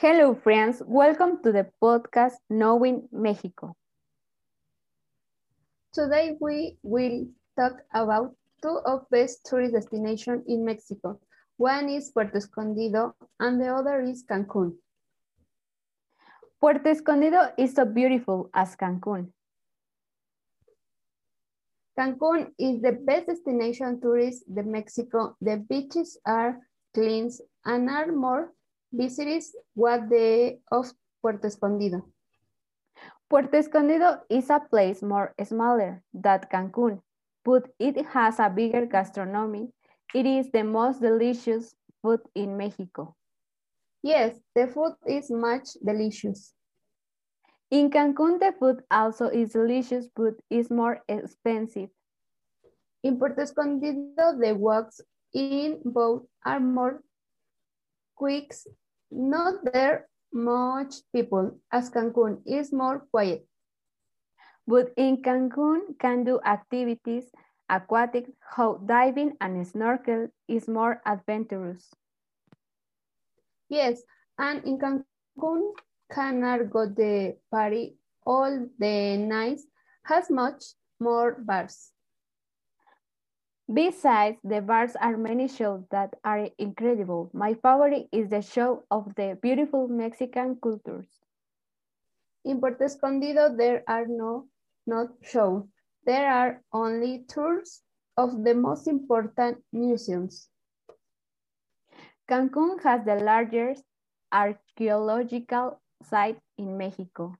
Hello, friends. Welcome to the podcast Knowing Mexico. Today we will talk about two of best tourist destinations in Mexico. One is Puerto Escondido and the other is Cancun. Puerto Escondido is so beautiful as Cancun. Cancun is the best destination tourist in Mexico. The beaches are clean and are more visitors what the of Puerto Escondido. Puerto Escondido is a place more smaller than Cancun, but it has a bigger gastronomy. It is the most delicious food in Mexico. Yes, the food is much delicious. In Cancun, the food also is delicious, but is more expensive. In Puerto Escondido, the walks in boat are more quick, not there much people, as Cancun is more quiet. But in Cancun can do activities, aquatic, how diving and snorkel is more adventurous. Yes, and in Cancun, can go the party all the night, has much more bars. Besides, the bars are many shows that are incredible. My favorite is the show of the beautiful Mexican cultures. In Puerto Escondido, there are no not shows. There are only tours of the most important museums. Cancun has the largest archaeological site in Mexico.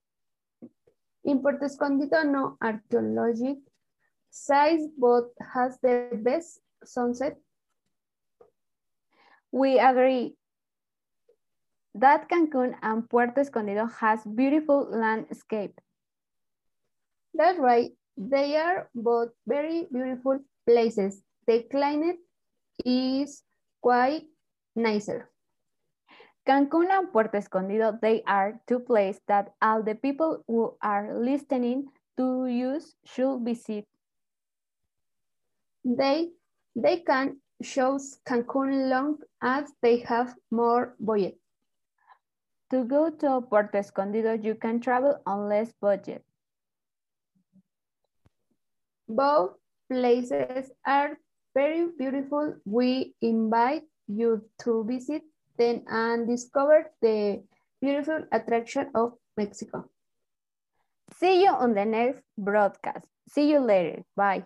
In Puerto Escondido, no archaeological size but has the best sunset? We agree that Cancun and Puerto Escondido has beautiful landscape. That's right. They are both very beautiful places. The climate is quite nicer. Cancun and Puerto Escondido, they are two places that all the people who are listening to use should visit. They, they can choose Cancun long as they have more budget. To go to Puerto Escondido, you can travel on less budget. Both places are very beautiful. We invite you to visit them and discover the beautiful attraction of Mexico. See you on the next broadcast. See you later. Bye.